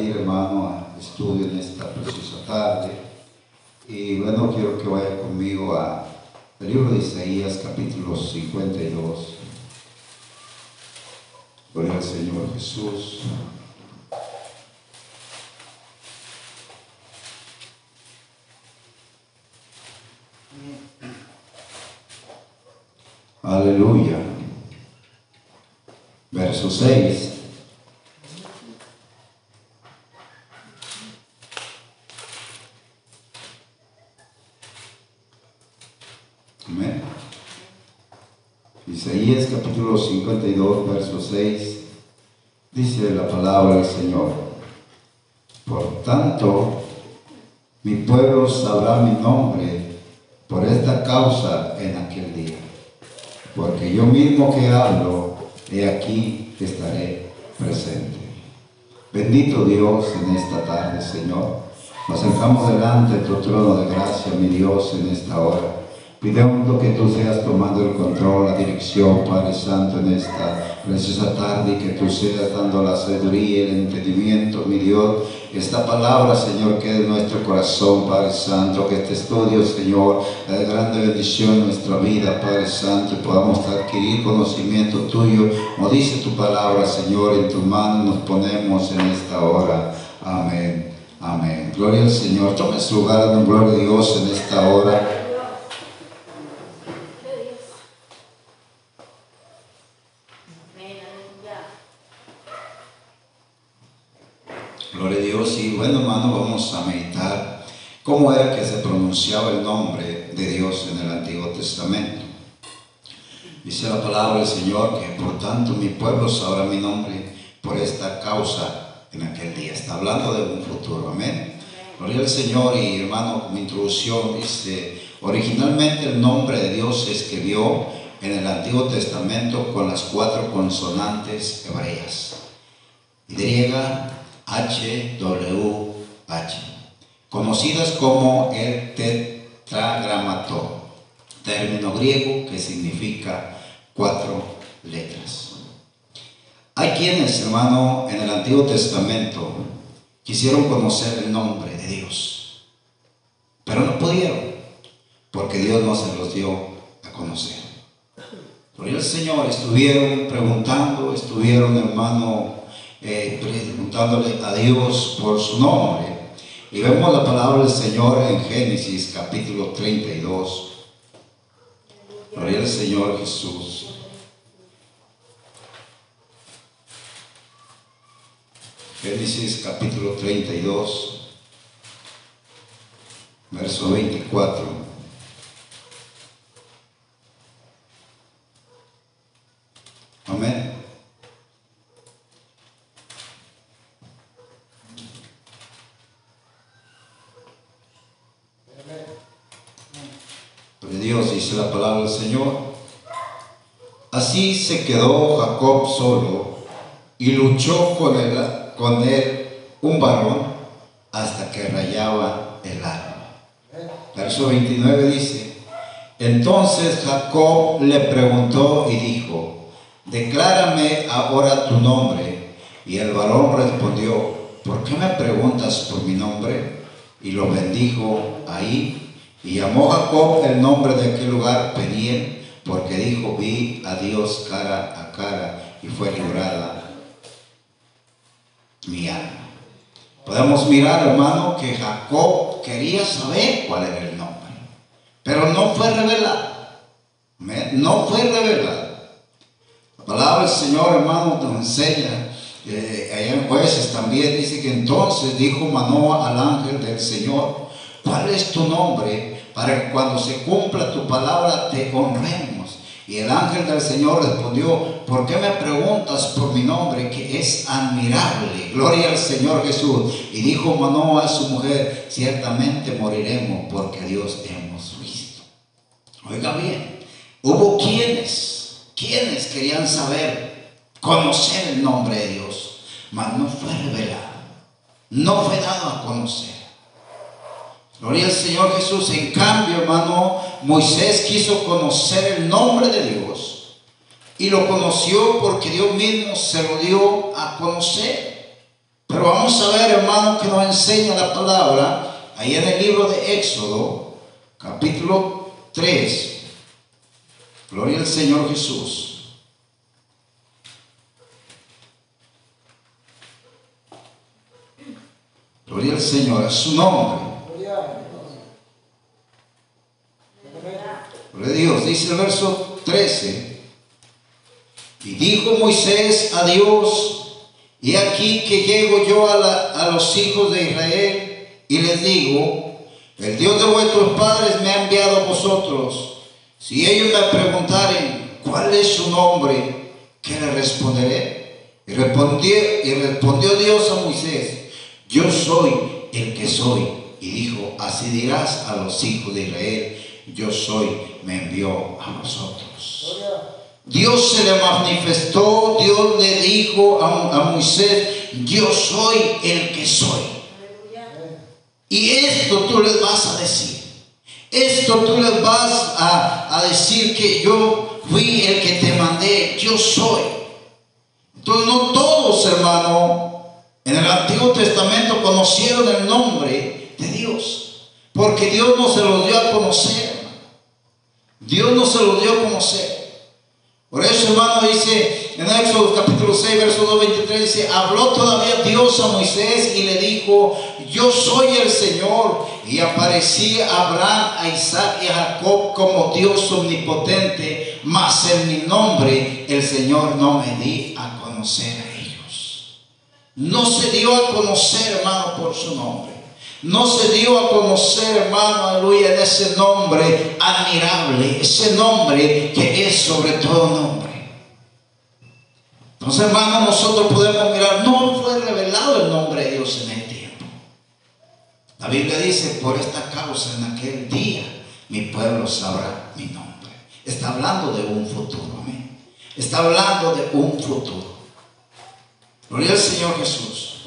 hermano, al estudio en esta preciosa tarde. Y bueno, quiero que vaya conmigo al libro de Isaías, capítulo 52. Gloria al Señor Jesús. Aleluya. Verso 6. Amén. Isaías capítulo 52, verso 6. Dice la palabra del Señor. Por tanto, mi pueblo sabrá mi nombre por esta causa en aquel día. Porque yo mismo que hablo, he aquí que estaré presente. Bendito Dios en esta tarde, Señor. Nos acercamos delante de tu trono de gracia, mi Dios, en esta hora. Pidemos que tú seas tomando el control, la dirección, Padre Santo, en esta preciosa tarde y que tú seas dando la sabiduría el entendimiento, mi Dios. Esta palabra, Señor, que es nuestro corazón, Padre Santo, que este estudio, Señor, es grande bendición en nuestra vida, Padre Santo, y podamos adquirir conocimiento tuyo. Como dice tu palabra, Señor, en tu mano nos ponemos en esta hora. Amén. Amén. Gloria al Señor. Tome su lugar en gloria a Dios en esta hora. Gloria a Dios. Y bueno, hermano, vamos a meditar cómo era que se pronunciaba el nombre de Dios en el Antiguo Testamento. Dice la palabra del Señor que por tanto mi pueblo sabrá mi nombre por esta causa en aquel día. Está hablando de un futuro. Amén. Gloria al Señor y hermano, como introducción, dice, originalmente el nombre de Dios se escribió en el Antiguo Testamento con las cuatro consonantes hebreas. Griega, H, W, H, conocidas como el tetragramatón, término griego que significa cuatro letras. Hay quienes, hermano, en el Antiguo Testamento quisieron conocer el nombre de Dios, pero no pudieron, porque Dios no se los dio a conocer. Por el Señor estuvieron preguntando, estuvieron, hermano, eh, preguntándole a Dios por su nombre. Y vemos la palabra del Señor en Génesis capítulo 32. Gloria al Señor Jesús. Génesis capítulo 32, verso 24. Amén. De Dios la palabra del Señor. Así se quedó Jacob solo y luchó con él, con él un varón hasta que rayaba el alma. Verso 29 dice, entonces Jacob le preguntó y dijo, declárame ahora tu nombre. Y el varón respondió, ¿por qué me preguntas por mi nombre? Y lo bendijo ahí. Y llamó Jacob el nombre de aquel lugar Peniel, porque dijo, vi a Dios cara a cara y fue librada mi alma. Podemos mirar, hermano, que Jacob quería saber cuál era el nombre, pero no fue revelado. No fue revelado. La palabra del Señor, hermano, nos enseña, eh, allá en jueces también dice que entonces dijo Manoa al ángel del Señor, ¿cuál es tu nombre? Para que cuando se cumpla tu palabra te honremos. Y el ángel del Señor respondió, ¿por qué me preguntas por mi nombre que es admirable? Gloria al Señor Jesús. Y dijo Manoa a su mujer, ciertamente moriremos porque Dios hemos visto. Oiga bien, hubo quienes, quienes querían saber, conocer el nombre de Dios, mas no fue revelado, no fue dado a conocer. Gloria al Señor Jesús. En cambio, hermano, Moisés quiso conocer el nombre de Dios. Y lo conoció porque Dios mismo se lo dio a conocer. Pero vamos a ver, hermano, que nos enseña la palabra, ahí en el libro de Éxodo, capítulo 3. Gloria al Señor Jesús. Gloria al Señor, a su nombre. Dios. Dice el verso 13. Y dijo Moisés a Dios, y aquí que llego yo a, a los hijos de Israel y les digo, el Dios de vuestros padres me ha enviado a vosotros. Si ellos me preguntaren, ¿cuál es su nombre? ¿Qué le responderé? Y respondió, y respondió Dios a Moisés, yo soy el que soy. Y dijo, así dirás a los hijos de Israel, yo soy, me envió a vosotros. Dios se le manifestó, Dios le dijo a, Moisés, yo soy el que soy. Y esto tú les vas a decir. Esto tú les vas a, a decir que yo fui el que te mandé, yo soy. Entonces no todos, hermano, en el Antiguo Testamento conocieron el nombre de Dios, porque Dios no se lo dio a conocer. Dios no se lo dio a conocer. Por eso, hermano, dice en Éxodo capítulo 6, verso 2, 23, dice, habló todavía Dios a Moisés y le dijo, yo soy el Señor. Y aparecía a Abraham, a Isaac y a Jacob como Dios omnipotente, mas en mi nombre el Señor no me di a conocer a ellos. No se dio a conocer, hermano, por su nombre no se dio a conocer, hermano, aleluya, en ese nombre admirable, ese nombre que es sobre todo nombre. Entonces, hermano, nosotros podemos mirar, no fue revelado el nombre de Dios en el tiempo. La Biblia dice, por esta causa en aquel día mi pueblo sabrá mi nombre. Está hablando de un futuro, amén. Está hablando de un futuro. Gloria al Señor Jesús.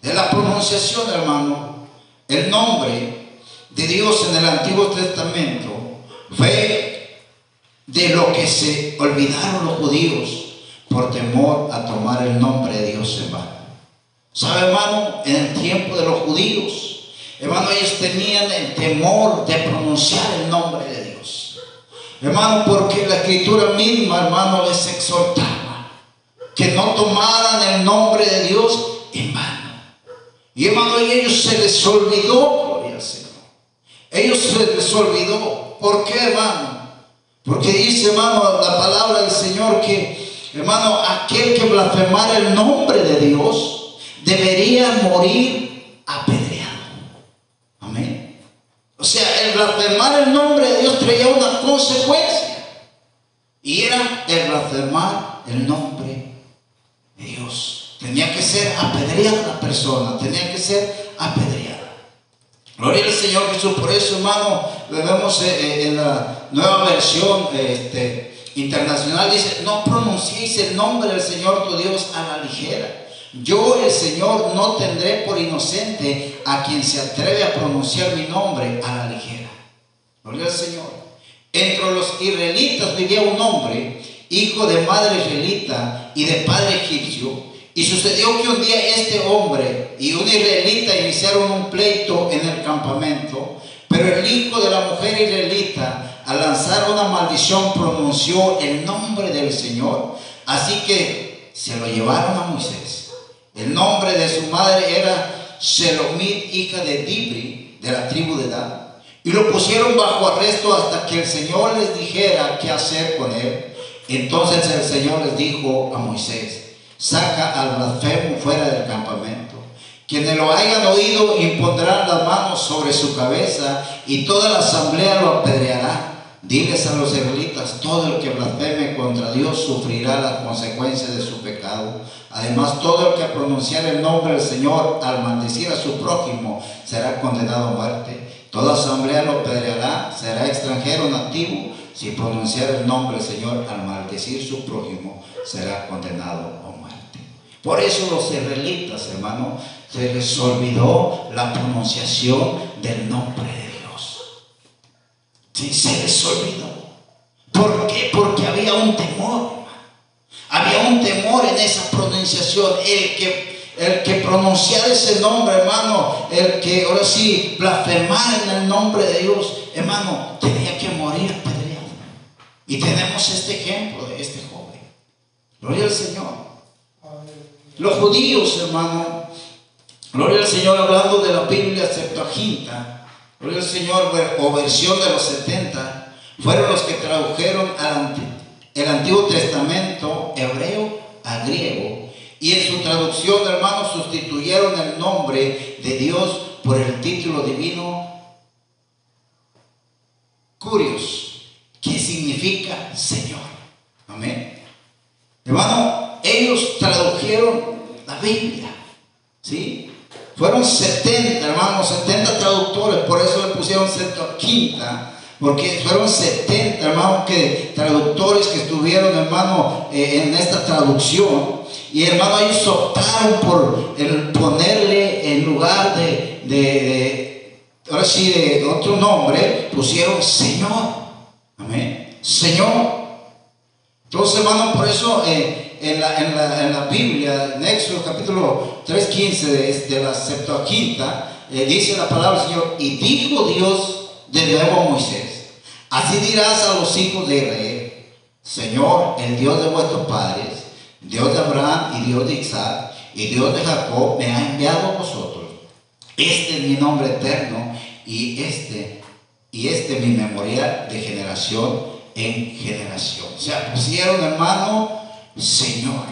De la pronunciación, hermano, el nombre de Dios en el Antiguo Testamento fue de lo que se olvidaron los judíos por temor a tomar el nombre de Dios en vano. ¿Sabe, hermano? En el tiempo de los judíos, hermano, ellos tenían el temor de pronunciar el nombre de Dios. Hermano, porque la escritura misma, hermano, les exhortaba que no tomaran el nombre de Dios en vano. Y hermano, a ellos se les olvidó, gloria al Señor. Ellos se les olvidó. ¿Por qué, hermano? Porque dice, hermano, la palabra del Señor que, hermano, aquel que blasfemara el nombre de Dios debería morir apedreado. Amén. O sea, el blasfemar el nombre de Dios traía una consecuencia. Y era el blasfemar el nombre de Dios. Tenía que ser apedreada la persona, tenía que ser apedreada. Gloria al Señor Jesús. Por eso, hermano, vemos eh, eh, en la nueva versión este, internacional, dice, no pronunciéis el nombre del Señor tu Dios a la ligera. Yo, el Señor, no tendré por inocente a quien se atreve a pronunciar mi nombre a la ligera. Gloria al Señor. Entre los israelitas vivía un hombre, hijo de madre israelita y de padre egipcio, y sucedió que un día este hombre y un israelita iniciaron un pleito en el campamento, pero el hijo de la mujer israelita, al lanzar una maldición, pronunció el nombre del Señor. Así que se lo llevaron a Moisés. El nombre de su madre era Shelomit, hija de Dibri, de la tribu de Dan. Y lo pusieron bajo arresto hasta que el Señor les dijera qué hacer con él. Entonces el Señor les dijo a Moisés, saca al blasfemo fuera del campamento. Quienes lo hayan oído impondrán las manos sobre su cabeza y toda la asamblea lo apedreará. Diles a los israelitas, todo el que blasfeme contra Dios sufrirá las consecuencias de su pecado. Además, todo el que pronunciar el nombre del Señor al maldecir a su prójimo será condenado a muerte. Toda asamblea lo apedreará, será extranjero nativo. Si pronunciar el nombre del Señor al maldecir su prójimo, será condenado a muerte. Por eso los israelitas, hermano, se les olvidó la pronunciación del nombre de Dios. Sí, se les olvidó. ¿Por qué? Porque había un temor. Había un temor en esa pronunciación. El que, el que ese nombre, hermano, el que ahora sí blasfemar en el nombre de Dios, hermano, tenía que morir apedreado. Y tenemos este ejemplo de este joven. Gloria al Señor. Los judíos, hermano, gloria al Señor, hablando de la Biblia Septuaginta, gloria al Señor, o versión de los 70, fueron los que tradujeron el Antiguo Testamento hebreo a griego y en su traducción, hermanos, sustituyeron el nombre de Dios por el título divino Curios, que significa Señor. Amén. Hermano, ellos tradujeron la Biblia. ¿Sí? Fueron 70, hermanos, 70 traductores, por eso le pusieron quinta porque fueron 70, hermanos, que, traductores que estuvieron, hermano, eh, en esta traducción. Y hermano, ellos optaron por el ponerle en lugar de, de, ahora sí, de otro nombre, pusieron Señor. Amén. Señor. Entonces, hermano, por eso eh, en, la, en, la, en, la, Biblia, en Éxodo capítulo 3.15 de, de la Septuaginta, eh, dice la palabra del Señor, y dijo Dios de nuevo a Moisés, así dirás a los hijos de Israel, Señor, el Dios de vuestros padres, Dios de Abraham y Dios de Isaac y Dios de Jacob, me ha enviado a vosotros. Este es mi nombre eterno y este, y este mi memorial de generación en generación. O sea, pusieron hermano, Señor.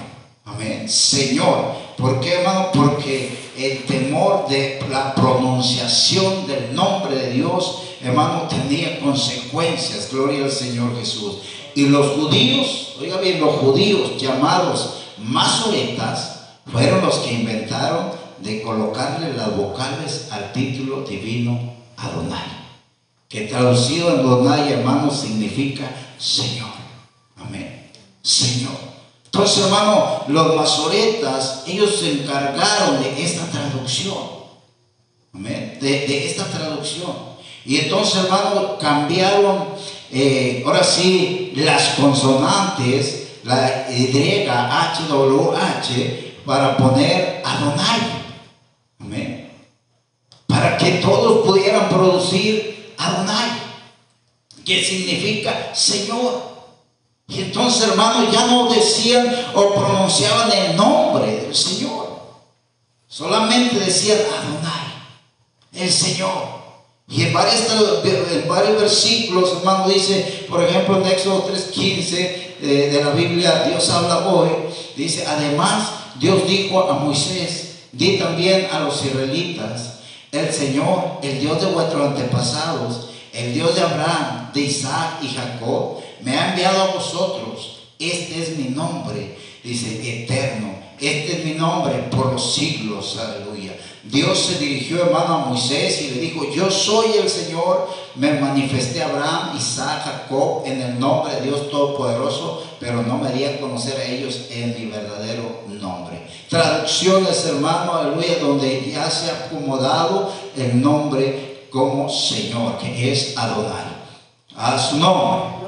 Amén. Señor. ¿Por qué, hermano? Porque el temor de la pronunciación del nombre de Dios hermano, tenía consecuencias, gloria al Señor Jesús. Y los judíos, oiga bien, los judíos llamados masoretas fueron los que inventaron de colocarle las vocales al título divino Adonai, que traducido en Adonai, hermano, significa Señor. Amén. Señor. Entonces, hermano, los masoretas, ellos se encargaron de esta traducción. Amén. De, esta traducción. Y entonces, hermano, cambiaron, eh, ahora sí, las consonantes, la Y, H, W, H, para poner Adonai. Amén. Para que todos pudieran producir Adonai, que significa Señor. Y entonces, hermano, ya no decían o pronunciaban el nombre del Señor. Solamente decían Adonai, el Señor. Y en varios, en varios versículos, hermano, dice, por ejemplo, en Éxodo 3.15 eh, de la Biblia, Dios habla hoy, dice, además, Dios dijo a Moisés, di también a los israelitas, el Señor, el Dios de vuestros antepasados, el Dios de Abraham, de Isaac y Jacob, me ha enviado a vosotros. Este es mi nombre, dice, eterno. Este es mi nombre por los siglos. Aleluya. Dios se dirigió, hermano, a Moisés y le dijo, yo soy el Señor, me manifesté a Abraham, Isaac, Jacob en el nombre de Dios Todopoderoso, pero no me di a conocer a ellos en mi verdadero nombre. Traducciones, hermano, aleluya, donde ya se ha acomodado el nombre como Señor, que es Adonai. A su nombre.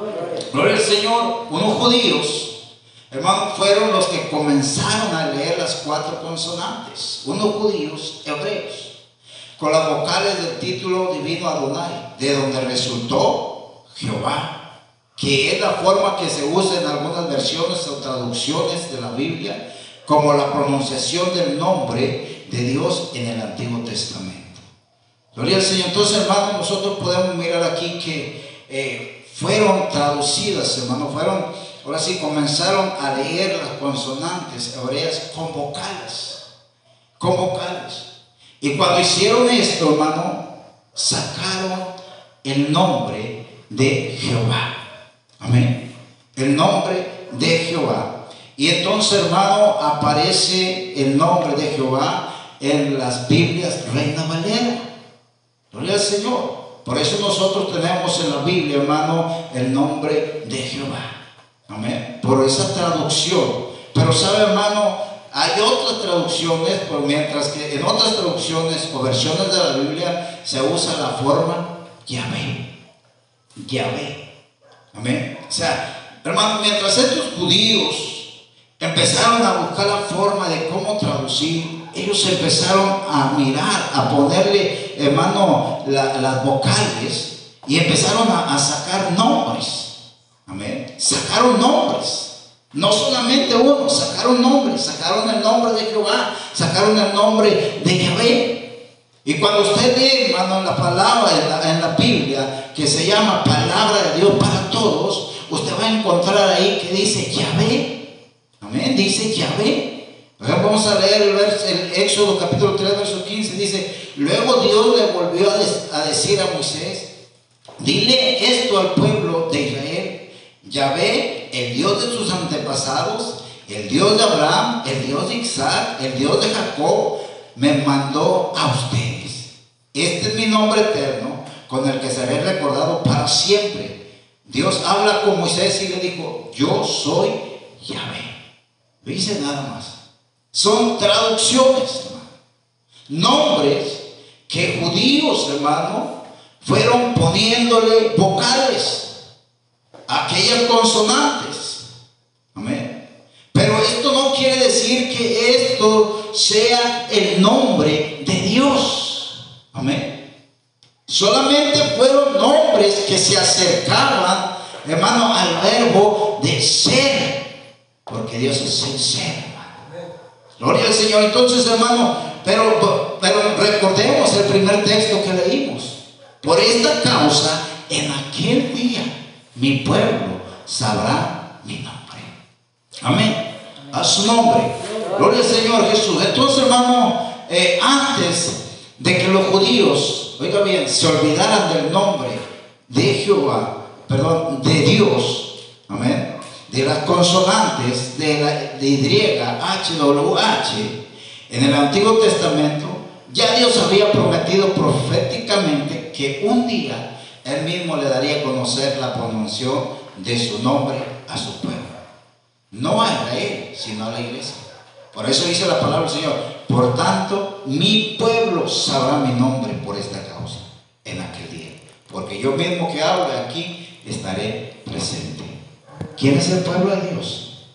Gloria al Señor, unos judíos Hermanos, fueron los que comenzaron a leer las cuatro consonantes, unos judíos hebreos, con las vocales del título divino Adonai, de donde resultó Jehová, que es la forma que se usa en algunas versiones o traducciones de la Biblia, como la pronunciación del nombre de Dios en el Antiguo Testamento. Gloria al Señor. Entonces, hermanos, nosotros podemos mirar aquí que eh, fueron traducidas, hermanos, fueron Ahora sí, comenzaron a leer las consonantes hebreas con vocales. Con vocales. Y cuando hicieron esto, hermano, sacaron el nombre de Jehová. Amén. El nombre de Jehová. Y entonces, hermano, aparece el nombre de Jehová en las Biblias Reina Valera. Gloria al Señor. Por eso nosotros tenemos en la Biblia, hermano, el nombre de Jehová. Amén. Por esa traducción. Pero sabe, hermano, hay otras traducciones, por mientras que en otras traducciones o versiones de la Biblia se usa la forma Yahvé. Yahvé. Amén. O sea, hermano, mientras estos judíos empezaron a buscar la forma de cómo traducir ellos empezaron a mirar, a ponerle, hermano, las vocales y empezaron a, sacar nombres. Amén. Sacaron nombres. No solamente uno, sacaron nombres, sacaron el nombre de Jehová, sacaron el nombre de Yahvé. Y cuando usted lee, hermano, la palabra en la, en la, Biblia, que se llama palabra de Dios para todos, usted va a encontrar ahí que dice Yahvé. Amén, dice Yahvé. Vamos a leer el, Éxodo capítulo 3, verso 15. Dice, luego Dios le volvió a, decir a Moisés, dile esto al pueblo de Israel. Yahvé, el Dios de sus antepasados, el Dios de Abraham, el Dios de Isaac, el Dios de Jacob, me mandó a ustedes. Este es mi nombre eterno, con el que seré recordado para siempre. Dios habla con Moisés y le dijo, yo soy Yahvé. No dice nada más. Son traducciones. Nombres que judíos, hermano, fueron poniéndole vocales aquellas consonantes. Amén. Pero esto no quiere decir que esto sea el nombre de Dios. Amén. Solamente fueron nombres que se acercaban, hermano, al verbo de ser. Porque Dios es ser. Gloria al Señor. Entonces, hermano, pero, pero recordemos el primer texto que leímos. Por esta causa, en aquel día, mi pueblo sabrá mi nombre. Amén. A su nombre. Gloria al Señor Jesús. Entonces, hermano, eh, antes de que los judíos, oiga bien, se olvidaran del nombre de Jehová, perdón, de Dios, amén, de las consonantes de, la, de Y, H, W, H, en el Antiguo Testamento, ya Dios había prometido proféticamente que un día Él mismo le daría a conocer la pronunciación de su nombre a su pueblo. No a Israel, sino a la iglesia. Por eso dice la palabra del Señor, por tanto, mi pueblo sabrá mi nombre por esta causa en aquel día. Porque yo mismo que hablo aquí estaré presente. ¿Quién es el pueblo de Dios?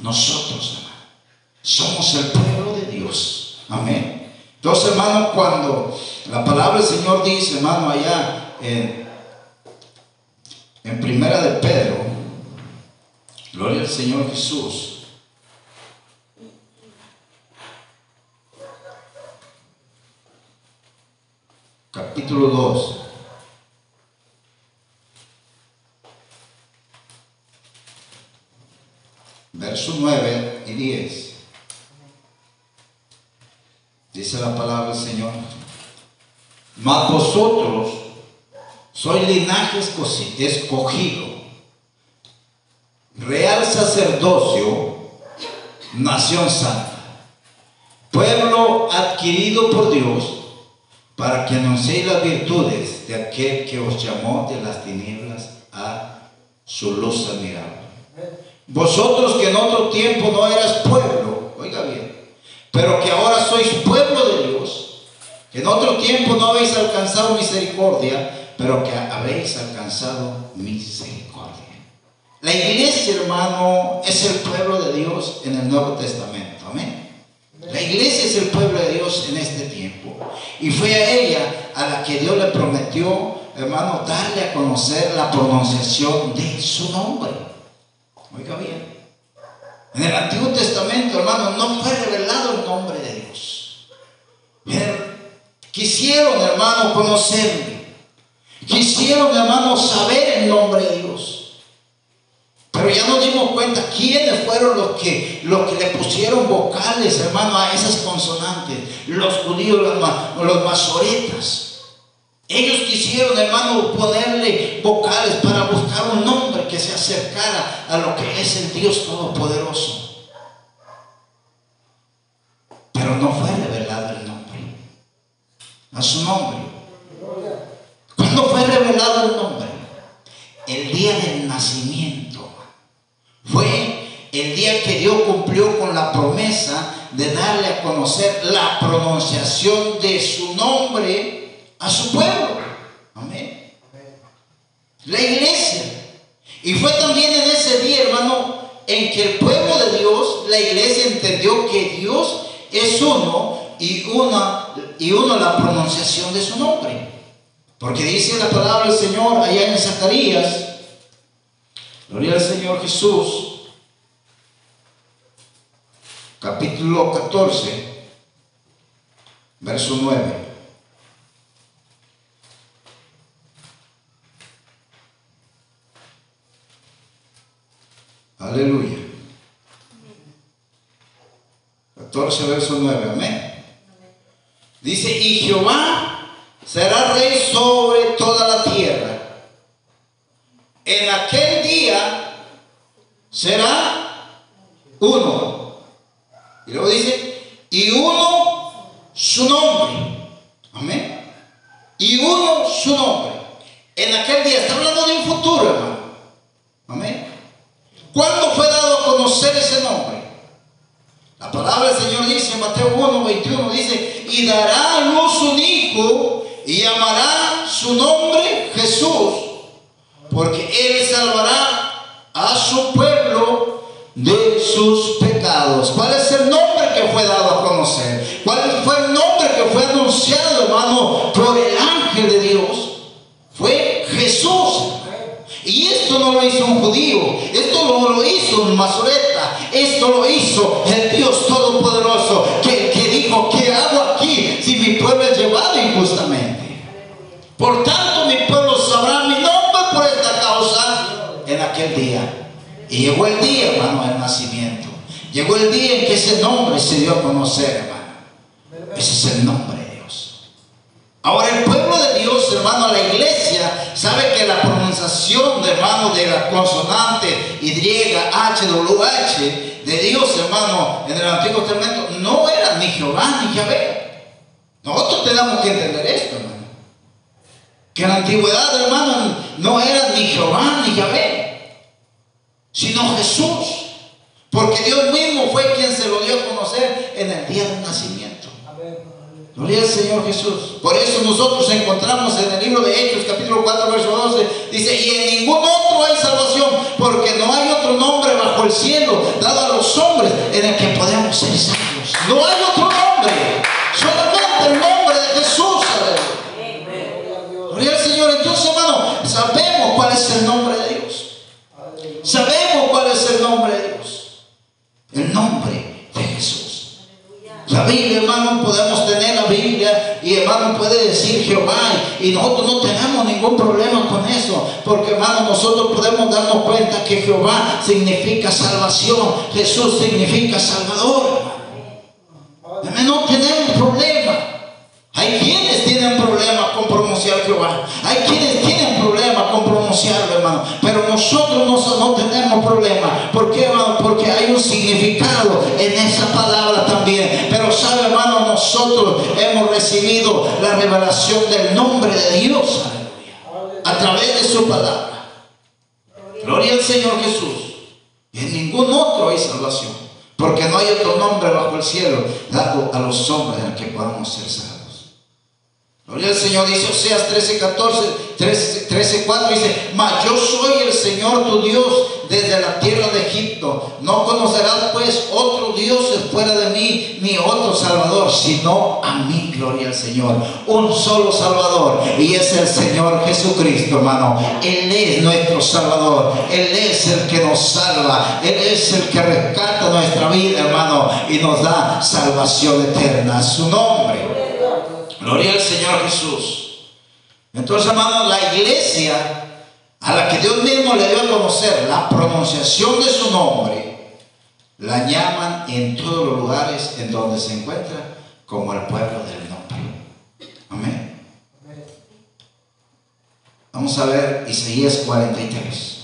Nosotros, hermano. Somos el pueblo de Dios. Amén. Entonces, hermano, cuando la palabra del Señor dice, hermano, allá en, en Primera de Pedro, gloria al Señor Jesús. Capítulo 2. Versos 9 y 10. Dice la palabra del Señor. Mas vosotros sois linaje escogido, real sacerdocio, nación santa, pueblo adquirido por Dios, para que anunciéis las virtudes de aquel que os llamó de las tinieblas a su luz admirable. Vosotros que en otro tiempo no eras pueblo, oiga bien, pero que ahora sois pueblo de Dios, que en otro tiempo no habéis alcanzado misericordia, pero que habéis alcanzado misericordia. La iglesia, hermano, es el pueblo de Dios en el Nuevo Testamento. Amén. La iglesia es el pueblo de Dios en este tiempo. Y fue a ella a la que Dios le prometió, hermano, darle a conocer la pronunciación de su nombre. Oiga bien. En el Antiguo Testamento, hermano, no fue revelado el nombre de Dios. Quisieron, hermano, conocerle. Quisieron, hermano, saber el nombre de Dios. Pero ya nos dimos cuenta quiénes fueron los que, los que le pusieron vocales, hermano, a esas consonantes. Los judíos, los, los masoretas. Ellos quisieron, hermano, ponerle vocales para buscar un nombre que se acercara a lo que es el Dios Todopoderoso. Pero no fue revelado el nombre. A su nombre. ¿Cuándo fue revelado el nombre? El día del nacimiento. Fue el día que Dios cumplió con la promesa de darle a conocer la pronunciación de su nombre a su pueblo. Amén. La iglesia. Y fue también en ese día, hermano, en que el pueblo de Dios, la iglesia entendió que Dios es uno y una y uno la pronunciación de su nombre. Porque dice la palabra del Señor allá en Zacarías, gloria al Señor Jesús, capítulo 14, verso 9. Aleluya. 14, verso 9. Amén. Dice, y Jehová será rey sobre toda la tierra. En aquel día será uno. Y luego dice, y uno su nombre. Amén. Y uno su nombre. En aquel día, está hablando de un futuro, hermano. Amén. ¿Cuándo fue dado a conocer ese nombre? La palabra del Señor dice en Mateo 1, 21, dice, y dará a luz un hijo y llamará su nombre Jesús, porque él salvará a su pueblo de sus pecados. ¿Cuál es el nombre que fue dado a conocer? ¿Cuál fue el nombre que fue anunciado, hermano, por el ángel de Dios? Fue Jesús. Y esto no lo hizo un judío, esto no lo hizo un mazoreta, esto lo hizo el Dios Todopoderoso, que, que dijo, ¿qué hago aquí si mi pueblo es llevado injustamente? Por tanto, mi pueblo sabrá mi nombre por esta causa en aquel día. Y llegó el día, hermano, del nacimiento. Llegó el día en que ese nombre se dio a conocer, hermano. Ese es el nombre. Ahora, el pueblo de Dios, hermano, la iglesia, sabe que la pronunciación, hermano, de la consonante Y, H, W, H, de Dios, hermano, en el Antiguo Testamento, no era ni Jehová ni Yahvé. Nosotros tenemos que entender esto, hermano. Que en la antigüedad, hermano, no era ni Jehová ni Yahvé, sino Jesús. Porque Dios mismo fue quien se lo dio a conocer en el día del nacimiento. Gloria al Señor Jesús. Por eso nosotros encontramos en el libro de Hechos, capítulo 4, verso 12, dice, y en ningún otro hay salvación, porque no hay otro nombre bajo el cielo dado a los hombres en el que podemos ser salvos. No hay otro nombre, solamente el nombre de Jesús. Gloria al Señor. Entonces, hermano, sabemos cuál es el nombre de Dios. Sabemos cuál es el nombre de Dios. El nombre de Jesús. La Biblia, hermano, podemos tener la Biblia y hermano puede decir Jehová y nosotros no tenemos ningún problema con eso, porque hermano nosotros podemos darnos cuenta que Jehová significa salvación, Jesús significa salvador. No tenemos problema. Hay quienes tienen problemas con pronunciar Jehová. Hay quienes tienen problemas con pronunciarlo, hermano. Pero nosotros no, no tenemos problema. ¿Por qué, hermano? Porque hay un significado en esa palabra también. Pero sabe, hermano, nosotros hemos recibido la revelación del nombre de Dios. A través de su palabra. Gloria al Señor Jesús. Y en ningún otro hay salvación. Porque no hay otro nombre bajo el cielo dado a los hombres el que podamos ser salvos. Gloria al Señor, dice Oseas 13, 14, 13, 4, dice, mas yo soy el Señor tu Dios desde la tierra de Egipto. No conocerás pues otro Dios fuera de mí, ni otro Salvador, sino a mí, gloria al Señor. Un solo Salvador, y es el Señor Jesucristo, hermano. Él es nuestro Salvador, Él es el que nos salva, Él es el que rescata nuestra vida, hermano, y nos da salvación eterna. Su nombre. Gloria al Señor Jesús. Entonces, hermanos, la iglesia a la que Dios mismo le dio a conocer la pronunciación de su nombre, la llaman en todos los lugares en donde se encuentra como el pueblo del nombre. Amén. Vamos a ver Isaías 43.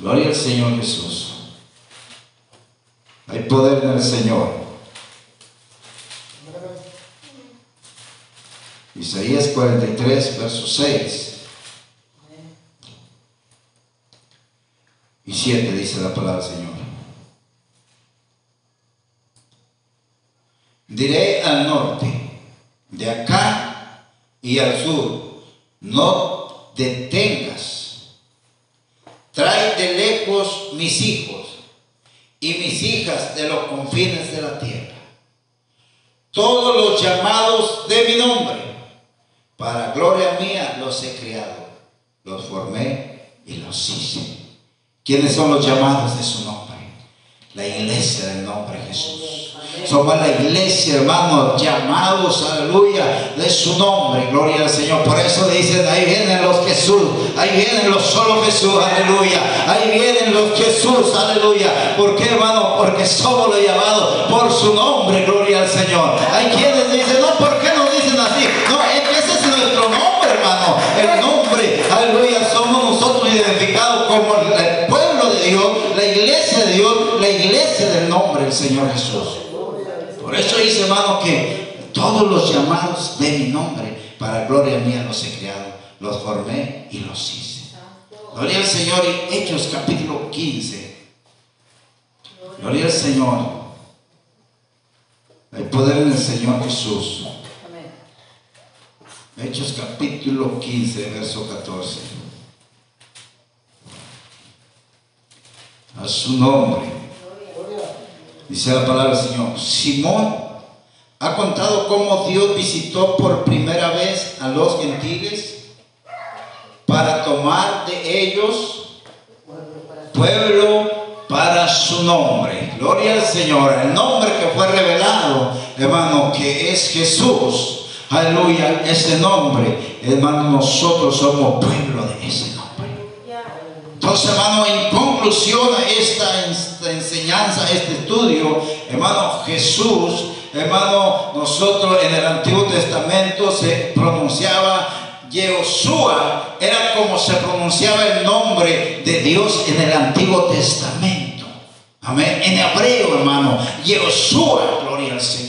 Gloria al Señor Jesús. Hay poder en el Señor. Isaías 43, verso 6. Y 7 dice la palabra del Señor. Diré al norte, de acá y al sur, no detengas. Trae de lejos mis hijos y mis hijas de los confines de la tierra. Todos los llamados de mi nombre, para gloria mía los he criado, los formé y los hice. ¿Quiénes son los llamados de su nombre? La iglesia del nombre Jesús. Somos la iglesia, hermanos, llamados, aleluya, de su nombre, gloria al Señor. Por eso dicen, ahí vienen los Jesús, ahí vienen los solo Jesús, aleluya. Ahí vienen los Jesús, aleluya. ¿Por qué, hermano? Porque somos los llamados por su nombre, gloria al Señor. Hay quienes dicen, no, ¿por qué no nuestro nombre, hermano. El nombre, aleluya, somos nosotros identificados como el pueblo de Dios, la iglesia de Dios, la iglesia del nombre del Señor Jesús. Por eso dice, hermano, que todos los llamados de mi nombre, para gloria mía los he creado, los formé y los hice. Gloria al Señor y Hechos capítulo 15. Gloria al Señor. El poder del Señor Jesús. Hechos capítulo 15, verso 14. A su nombre. Dice la palabra del Señor. Simón ha contado cómo Dios visitó por primera vez a los gentiles para tomar de ellos pueblo para su nombre. Gloria al Señor. El nombre que fue revelado, hermano, que es Jesús. Aleluya. Ese nombre, hermano, nosotros somos pueblo de ese nombre. Entonces, hermano, en conclusión a esta, enseñanza, este estudio, hermano, Jesús, hermano, nosotros en el Antiguo Testamento se pronunciaba Yehoshua, era como se pronunciaba el nombre de Dios en el Antiguo Testamento. Amén. En hebreo, hermano, Yehoshua, gloria al Señor.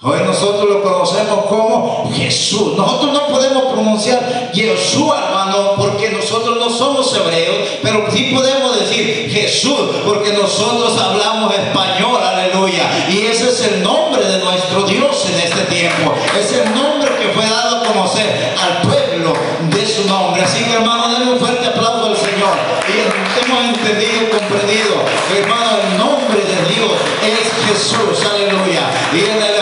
Hoy nosotros lo conocemos como Jesús. Nosotros no podemos pronunciar Yeshua, hermano, porque nosotros no somos hebreos, pero sí podemos decir Jesús, porque nosotros hablamos español, aleluya. Y ese es el nombre de nuestro Dios en este tiempo. Es el nombre que fue dado a conocer al pueblo de su nombre. Así que, hermano, denle un fuerte aplauso al Señor. Y hemos entendido y comprendido, hermano, el nombre de Dios es Jesús, aleluya. Y en el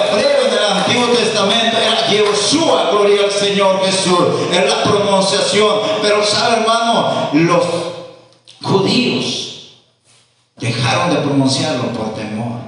Yeshua, gloria al Señor Jesús, es la pronunciación. Pero sabe, hermano, los judíos dejaron de pronunciarlo por temor.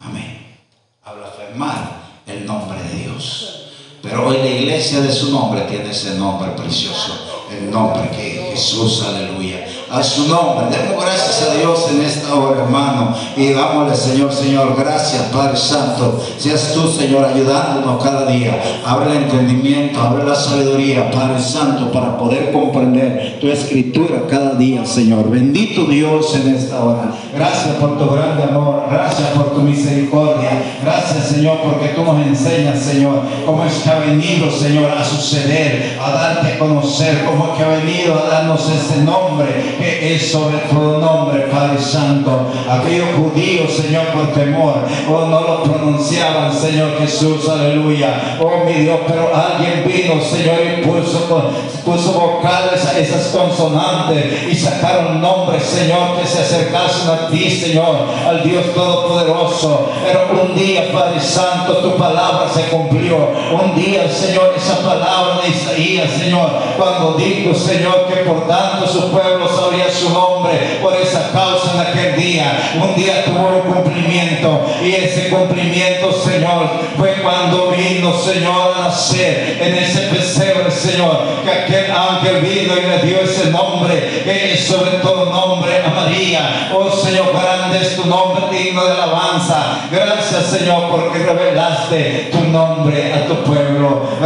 Amén. A blasfemar el nombre de Dios. Pero hoy la iglesia de su nombre tiene ese nombre precioso. El nombre que es Jesús, aleluya a su nombre. Demos gracias a Dios en esta hora, hermano. Y dámosle, Señor, Señor, gracias, Padre Santo. Seas tú, Señor, ayudándonos cada día. Abre el entendimiento, abre la sabiduría, Padre Santo, para poder comprender tu escritura cada día, Señor. Bendito Dios en esta hora. Gracias por tu grande amor. Gracias por tu misericordia. Gracias, Señor, porque tú nos enseñas, Señor, cómo es que ha venido, Señor, a suceder, a darte a conocer, cómo es que ha venido a darnos ese nombre que es sobre todo nombre, Padre Santo. Aquellos judíos, Señor, por temor, oh, no lo pronunciaban, Señor Jesús, aleluya. Oh, mi Dios, pero alguien vino, Señor, y puso, puso vocales a esas consonantes y sacaron nombres, Señor, que se acercasen a ti, Señor, al Dios Todopoderoso. Pero un día, Padre Santo, tu palabra se cumplió. Un día, Señor, esa palabra de Isaías, Señor, cuando dijo, Señor, que por tanto su pueblo sabría su nombre por esa causa en aquel día. Un día tuvo un cumplimiento y ese cumplimiento, Señor, fue cuando vino, Señor, a nacer en ese pesebre, Señor, que aquel ángel vino y le dio ese nombre, que es sobre todo nombre a María. Oh Señor, grande es tu nombre, digno de alabanza. Gracias, Señor, porque revelaste tu nombre a tu pueblo.